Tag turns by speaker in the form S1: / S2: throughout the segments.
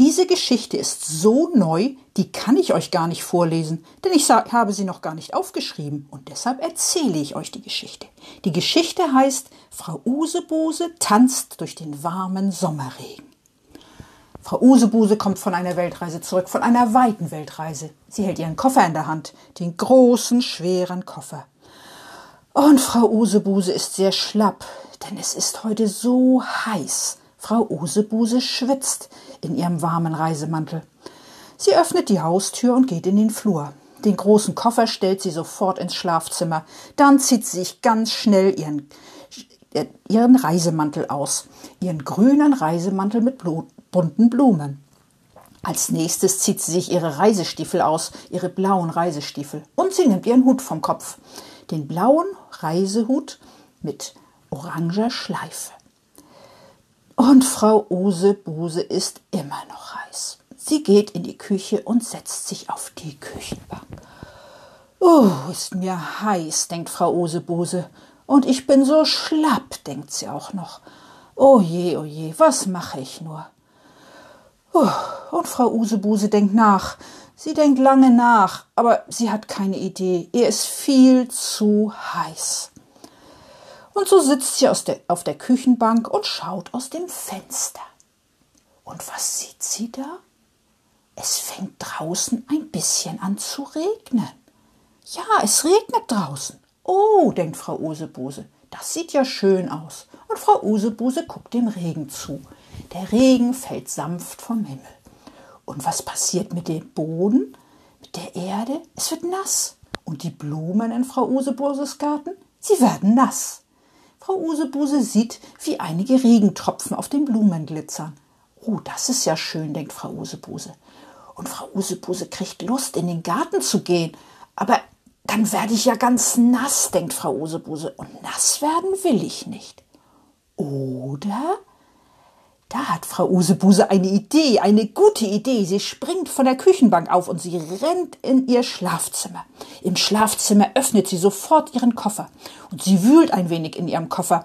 S1: Diese Geschichte ist so neu, die kann ich euch gar nicht vorlesen, denn ich habe sie noch gar nicht aufgeschrieben und deshalb erzähle ich euch die Geschichte. Die Geschichte heißt Frau Usebuse tanzt durch den warmen Sommerregen. Frau Usebuse kommt von einer Weltreise zurück, von einer weiten Weltreise. Sie hält ihren Koffer in der Hand, den großen, schweren Koffer. Und Frau Usebuse ist sehr schlapp, denn es ist heute so heiß. Frau Usebuse schwitzt in ihrem warmen Reisemantel. Sie öffnet die Haustür und geht in den Flur. Den großen Koffer stellt sie sofort ins Schlafzimmer. Dann zieht sie sich ganz schnell ihren, äh, ihren Reisemantel aus. Ihren grünen Reisemantel mit Blu bunten Blumen. Als nächstes zieht sie sich ihre Reisestiefel aus, ihre blauen Reisestiefel. Und sie nimmt ihren Hut vom Kopf. Den blauen Reisehut mit oranger Schleife. Und Frau Usebuse ist immer noch heiß. Sie geht in die Küche und setzt sich auf die Küchenbank. Oh, ist mir heiß, denkt Frau Usebuse. Und ich bin so schlapp, denkt sie auch noch. Oh je, oh je, was mache ich nur? Oh, und Frau Usebuse denkt nach. Sie denkt lange nach, aber sie hat keine Idee. Ihr ist viel zu heiß. Und so sitzt sie der, auf der Küchenbank und schaut aus dem Fenster. Und was sieht sie da? Es fängt draußen ein bisschen an zu regnen. Ja, es regnet draußen. Oh, denkt Frau Usebuse, das sieht ja schön aus. Und Frau Usebuse guckt dem Regen zu. Der Regen fällt sanft vom Himmel. Und was passiert mit dem Boden, mit der Erde? Es wird nass. Und die Blumen in Frau Usebuses Garten, sie werden nass. Frau Usebuse sieht, wie einige Regentropfen auf den Blumen glitzern. Oh, das ist ja schön, denkt Frau Usebuse. Und Frau Usebuse kriegt Lust, in den Garten zu gehen. Aber dann werde ich ja ganz nass, denkt Frau Usebuse. Und nass werden will ich nicht. Oder hat Frau Usebuse eine Idee, eine gute Idee. Sie springt von der Küchenbank auf und sie rennt in ihr Schlafzimmer. Im Schlafzimmer öffnet sie sofort ihren Koffer und sie wühlt ein wenig in ihrem Koffer.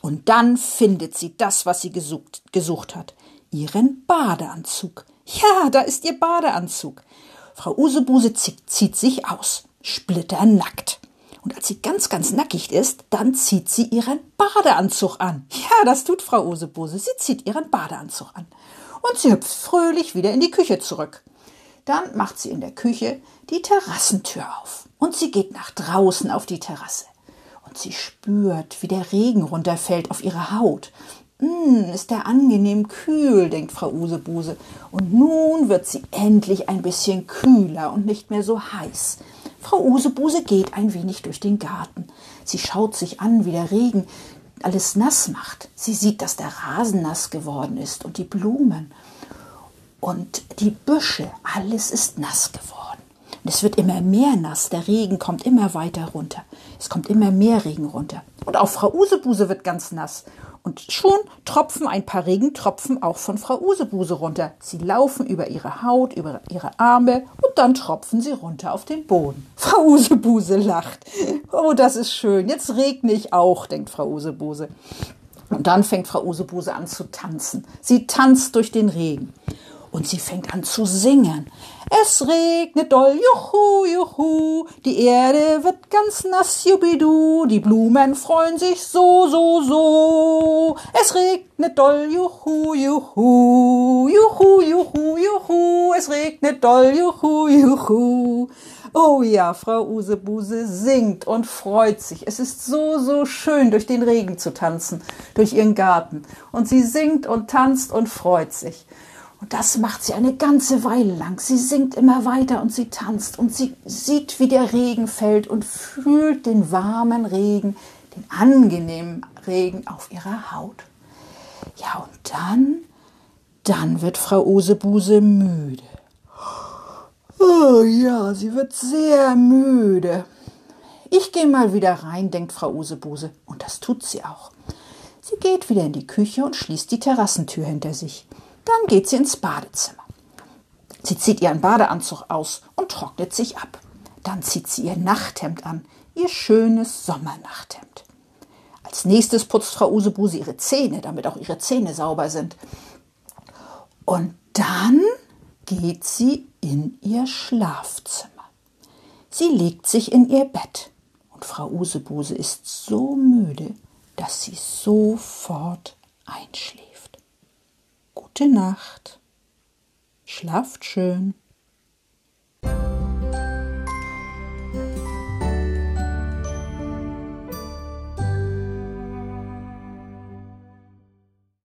S1: Und dann findet sie das, was sie gesucht, gesucht hat. Ihren Badeanzug. Ja, da ist ihr Badeanzug. Frau Usebuse zieht, sich aus, splitternackt. Und als sie ganz, ganz nackig ist, dann zieht sie ihren Badeanzug an. Ja, das tut Frau Osebose. Sie zieht ihren Badeanzug an. Und sie hüpft fröhlich wieder in die Küche zurück. Dann macht sie in der Küche die Terrassentür auf. Und sie geht nach draußen auf die Terrasse. Und sie spürt, wie der Regen runterfällt auf ihre Haut. Hm, ist der angenehm kühl, denkt Frau Usebuse. Und nun wird sie endlich ein bisschen kühler und nicht mehr so heiß. Frau Usebuse geht ein wenig durch den Garten. Sie schaut sich an, wie der Regen alles nass macht. Sie sieht, dass der Rasen nass geworden ist und die Blumen und die Büsche. Alles ist nass geworden. Und es wird immer mehr nass. Der Regen kommt immer weiter runter. Es kommt immer mehr Regen runter. Und auch Frau Usebuse wird ganz nass. Und schon tropfen ein paar Regentropfen auch von Frau Usebuse runter. Sie laufen über ihre Haut, über ihre Arme und dann tropfen sie runter auf den Boden. Frau Usebuse lacht. Oh, das ist schön. Jetzt regne ich auch, denkt Frau Usebuse. Und dann fängt Frau Usebuse an zu tanzen. Sie tanzt durch den Regen und sie fängt an zu singen. Es regnet doll, juhu, juhu, die Erde wird ganz nass, jubidu, die Blumen freuen sich so, so, so. Es regnet doll, juhu, juhu, juhu, juhu, juhu, es regnet doll, juhu, juhu. Oh ja, Frau Usebuse singt und freut sich. Es ist so, so schön, durch den Regen zu tanzen, durch ihren Garten. Und sie singt und tanzt und freut sich. Und das macht sie eine ganze Weile lang. Sie singt immer weiter und sie tanzt und sie sieht, wie der Regen fällt und fühlt den warmen Regen, den angenehmen Regen auf ihrer Haut. Ja, und dann, dann wird Frau Usebuse müde. Oh ja, sie wird sehr müde. Ich gehe mal wieder rein, denkt Frau Usebuse, und das tut sie auch. Sie geht wieder in die Küche und schließt die Terrassentür hinter sich. Dann geht sie ins Badezimmer. Sie zieht ihren Badeanzug aus und trocknet sich ab. Dann zieht sie ihr Nachthemd an, ihr schönes Sommernachthemd. Als nächstes putzt Frau Usebuse ihre Zähne, damit auch ihre Zähne sauber sind. Und dann geht sie in ihr Schlafzimmer. Sie legt sich in ihr Bett und Frau Usebuse ist so müde, dass sie sofort einschläft. Gute Nacht. Schlaft schön.